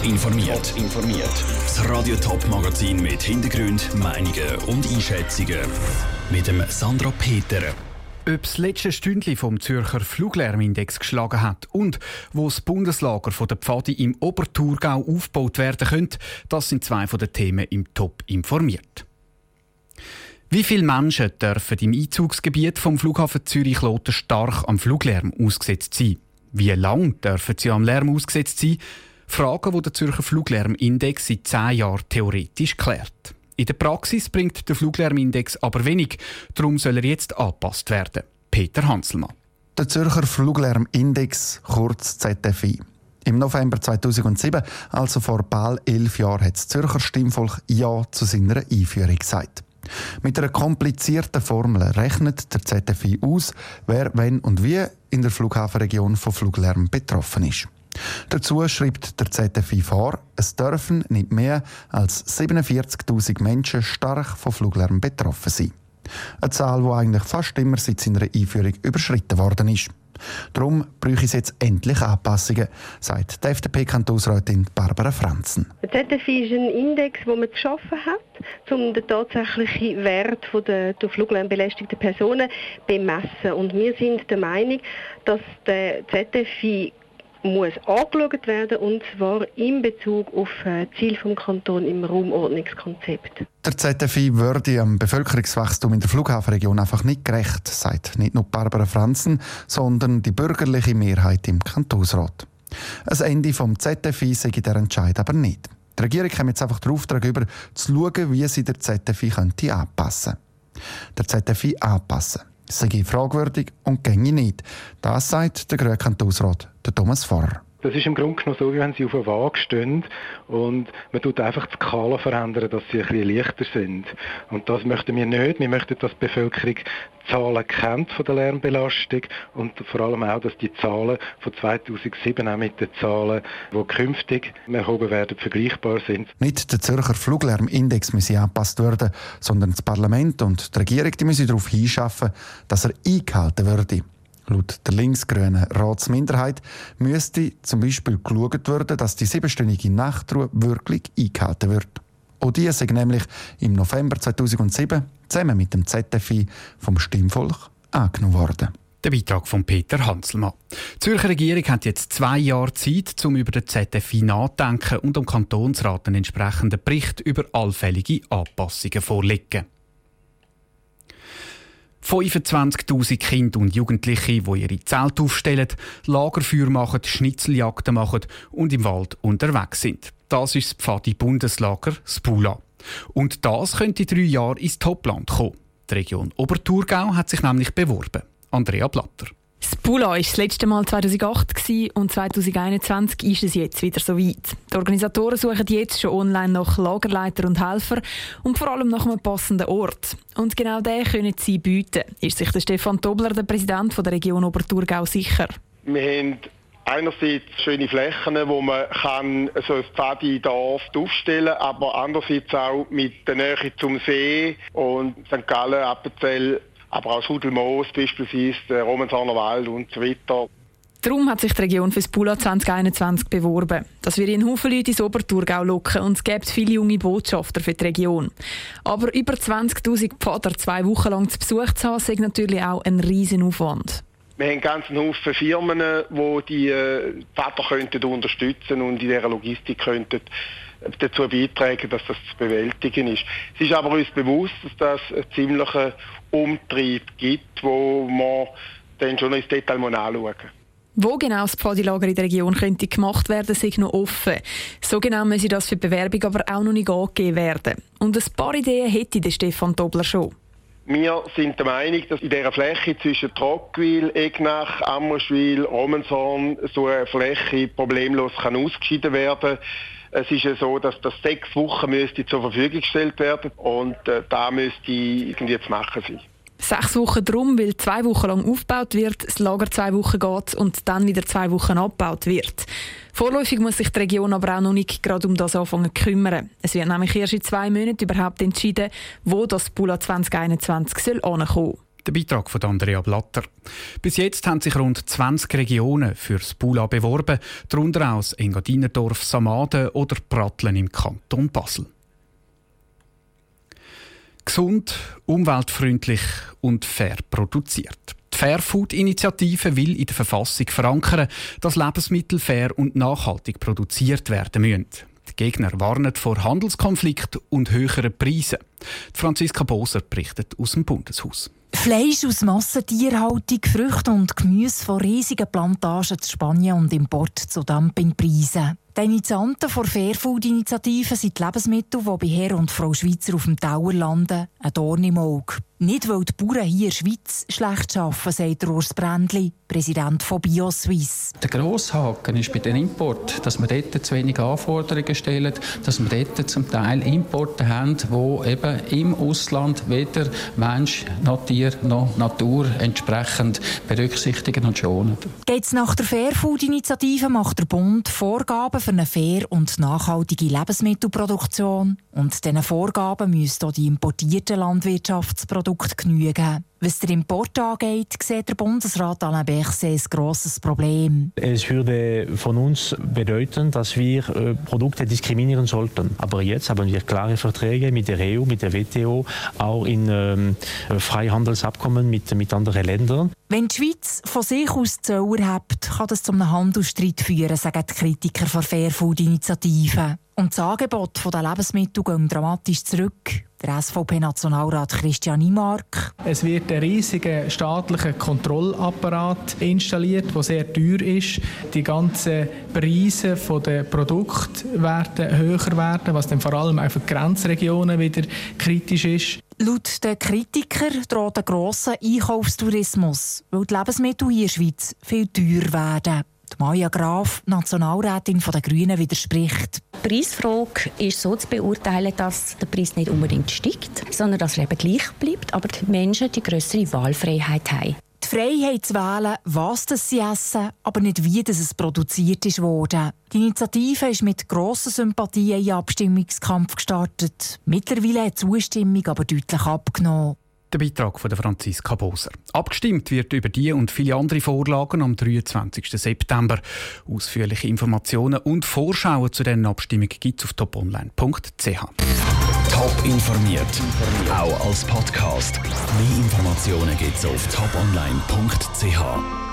Top informiert. informiert. Das Radio Top Magazin mit Hintergrund, Meinungen und Einschätzungen mit dem Sandra Peter. Ob das letzte Stündchen vom Zürcher Fluglärmindex geschlagen hat und wo das Bundeslager von der Pfadi im Oberthurgau aufgebaut werden könnte, das sind zwei von den Themen im Top informiert. Wie viele Menschen dürfen im Einzugsgebiet vom Flughafen Zürich-Loten stark am Fluglärm ausgesetzt sein? Wie lange dürfen sie am Lärm ausgesetzt sein? Fragen, die der Zürcher Fluglärmindex seit zehn Jahren theoretisch klärt. In der Praxis bringt der Fluglärmindex aber wenig, darum soll er jetzt angepasst werden. Peter Hanselmann. Der Zürcher Fluglärmindex, kurz ZFI. Im November 2007, also vor bald elf Jahren, hat das Zürcher Stimmvolk Ja zu seiner Einführung gesagt. Mit einer komplizierten Formel rechnet der ZFI aus, wer, wenn und wie in der Flughafenregion von Fluglärm betroffen ist. Dazu schreibt der ZFI vor, es dürfen nicht mehr als 47.000 Menschen stark von Fluglärm betroffen sein. Eine Zahl, die eigentlich fast immer seit seiner Einführung überschritten worden ist. Darum bräuchte es jetzt endlich Anpassungen, sagt die FDP-Kantonsrätin Barbara Franzen. Der ZFI ist ein Index, den man geschaffen hat, um den tatsächlichen Wert der durch Fluglärm belästigten Personen zu bemessen. Und wir sind der Meinung, dass der ZFI muss angeschaut werden und zwar in Bezug auf äh, Ziel vom Kanton im Raumordnungskonzept. Der ZFI würde am Bevölkerungswachstum in der Flughafenregion einfach nicht gerecht, sagt nicht nur Barbara Franzen, sondern die bürgerliche Mehrheit im Kantonsrat. Ein Ende vom ZFI sei der Entscheid aber nicht. Die Regierung kommt jetzt einfach den Auftrag über, zu schauen, wie sie der ZFI könnte anpassen Der ZFI anpassen sei fragwürdig und gänge nicht. Das sagt der Grüne Kantonsrat Thomas Pfarrer. Das ist im Grunde genommen so, wie wenn sie auf einer Waage stehen und man tut einfach die Skala verändern, dass sie ein bisschen leichter sind. Und das möchten wir nicht. Wir möchten, dass die Bevölkerung Zahlen kennt von der Lärmbelastung und vor allem auch, dass die Zahlen von 2007 auch mit den Zahlen, die künftig erhoben werden, vergleichbar sind. Nicht der Zürcher Fluglärmindex muss angepasst werden, sondern das Parlament und die Regierung die müssen darauf hinschaffen, dass er eingehalten würde. Laut der linksgrünen Ratsminderheit müsste zum Beispiel geschaut werden, dass die siebenstündige Nachtruhe wirklich eingehalten wird. Auch die sind nämlich im November 2007 zusammen mit dem ZFI vom Stimmvolk angenommen worden. Der Beitrag von Peter Hanselmann. Die Zürcher Regierung hat jetzt zwei Jahre Zeit, um über den ZFI nachzudenken und am Kantonsrat einen entsprechenden Bericht über allfällige Anpassungen vorzulegen. 25.000 Kinder und Jugendliche, die ihre Zelte aufstellen, Lagerfeuer machen, Schnitzeljagden machen und im Wald unterwegs sind. Das ist das Pfadi-Bundeslager Spula. Und das könnte in drei Jahren ins Topland kommen. Die Region Oberthurgau hat sich nämlich beworben. Andrea Blatter. Pula war das letzte Mal 2008 und 2021 ist es jetzt wieder so weit. Die Organisatoren suchen jetzt schon online nach Lagerleiter und Helfer und vor allem nach einem passenden Ort. Und genau den können sie bieten, ist sich der Stefan Tobler, der Präsident der Region Oberthurgau, sicher. Wir haben einerseits schöne Flächen, wo man so ein Pfadi-Dorf aufstellen kann, aber andererseits auch mit der Nähe zum See und St. Gallen, Appenzell aber auch Sudelmoos beispielsweise, der Romanshorner Wald und so weiter. Darum hat sich die Region für das Pula 2021 beworben. Das wird einen Haufen Leute ins Oberthurgau locken und es gibt viele junge Botschafter für die Region. Aber über 20'000 Pfader zwei Wochen lang zu Besuch zu haben, ist natürlich auch ein riesen Aufwand. Wir haben ganz einen Haufen Firmen, die die äh, Pfader könnten unterstützen und in dieser Logistik könnten dazu beitragen, dass das zu bewältigen ist. Es ist aber uns bewusst, dass das einen ziemlichen Umtrieb gibt, wo man dann schon ins Detail anschauen muss. Wo genau das Pfadilager in der Region könnte gemacht werden, ist noch offen. So genau müsse das für die Bewerbung aber auch noch nicht angegeben werden. Und ein paar Ideen hätte der Stefan Dobler schon. Wir sind der Meinung, dass in dieser Fläche zwischen Trockwil, Egnach, Ammerschwil, Romenshorn so eine Fläche problemlos kann ausgeschieden werden kann es ist ja so, dass das sechs Wochen müsste zur Verfügung gestellt werden und äh, da müsste irgendwie zu machen sein. Sechs Wochen drum, weil zwei Wochen lang aufgebaut wird, das Lager zwei Wochen geht und dann wieder zwei Wochen abgebaut wird. Vorläufig muss sich die Region aber auch noch nicht gerade um das anfangen kümmern. Es wird nämlich erst in zwei Monaten überhaupt entschieden, wo das Pula 2021 soll ankommen. Der Beitrag von Andrea Blatter. Bis jetzt haben sich rund 20 Regionen für das Bula beworben, darunter auch Engadinerdorf, Samaden oder Pratteln im Kanton Basel. Gesund, umweltfreundlich und fair produziert. Die Fairfood-Initiative will in der Verfassung verankern, dass Lebensmittel fair und nachhaltig produziert werden müssen. Die Gegner warnen vor Handelskonflikt und höheren Preisen. Franziska Boser berichtet aus dem Bundeshaus. Fleisch aus Massentierhaltung, Früchte und Gemüse von riesigen Plantagen zu Spanien und Import zu Dumpingpreisen. Die Initianten der Fairfood-Initiative sind die Lebensmittel, die bei Herr und Frau Schweizer auf dem Tower landen, ein Dorn im Auge. Nicht, weil die Bauern hier in der Schweiz schlecht arbeiten, sagt Urs Brändli, Präsident von BioSwiss. Der grosse Haken ist bei den Import, dass wir dort zu wenig Anforderungen stellen, dass wir dort zum Teil Importe haben, die eben im Ausland weder Mensch noch Tier noch Natur entsprechend berücksichtigen und schonen. Geht es nach der Fairfood-Initiative, macht der Bund Vorgaben für eine fair und nachhaltige Lebensmittelproduktion. Und diesen Vorgaben müssen auch die importierten Landwirtschaftsprodukte genügen. Was der Import angeht, sieht der Bundesrat Alain Berset ein grosses Problem. Es würde von uns bedeuten, dass wir äh, Produkte diskriminieren sollten. Aber jetzt haben wir klare Verträge mit der EU, mit der WTO, auch in ähm, Freihandelsabkommen mit, mit anderen Ländern. Wenn die Schweiz von sich aus Zöller hat, kann das zu einem Handelsstreit führen, sagen die Kritiker der Fairfood-Initiative. Und das Angebot der Lebensmittel gehen dramatisch zurück. Der SVP-Nationalrat Christian Imark. Es wird ein riesiger staatlicher Kontrollapparat installiert, der sehr teuer ist. Die ganzen Preise der Produkte werden höher werden, was dann vor allem auch für die Grenzregionen wieder kritisch ist. Laut den Kritikern droht ein grosser Einkaufstourismus, weil die Lebensmittel in der Schweiz viel teurer werden. Maja Graf, Nationalrätin der Grünen, widerspricht. Die Preisfrage ist so zu beurteilen, dass der Preis nicht unbedingt steigt, sondern dass er eben gleich bleibt, aber die Menschen die größere Wahlfreiheit haben. Die Freiheit zu wählen, was das sie essen, aber nicht wie das es produziert ist worden. Die Initiative ist mit grosser Sympathie in den Abstimmungskampf gestartet. Mittlerweile hat die Zustimmung aber deutlich abgenommen. Der Beitrag von Franziska Boser. Abgestimmt wird über die und viele andere Vorlagen am 23. September. Ausführliche Informationen und Vorschauen zu diesen Abstimmungen gibt es auf toponline.ch. Top informiert, auch als Podcast. Mehr Informationen gibt es auf toponline.ch.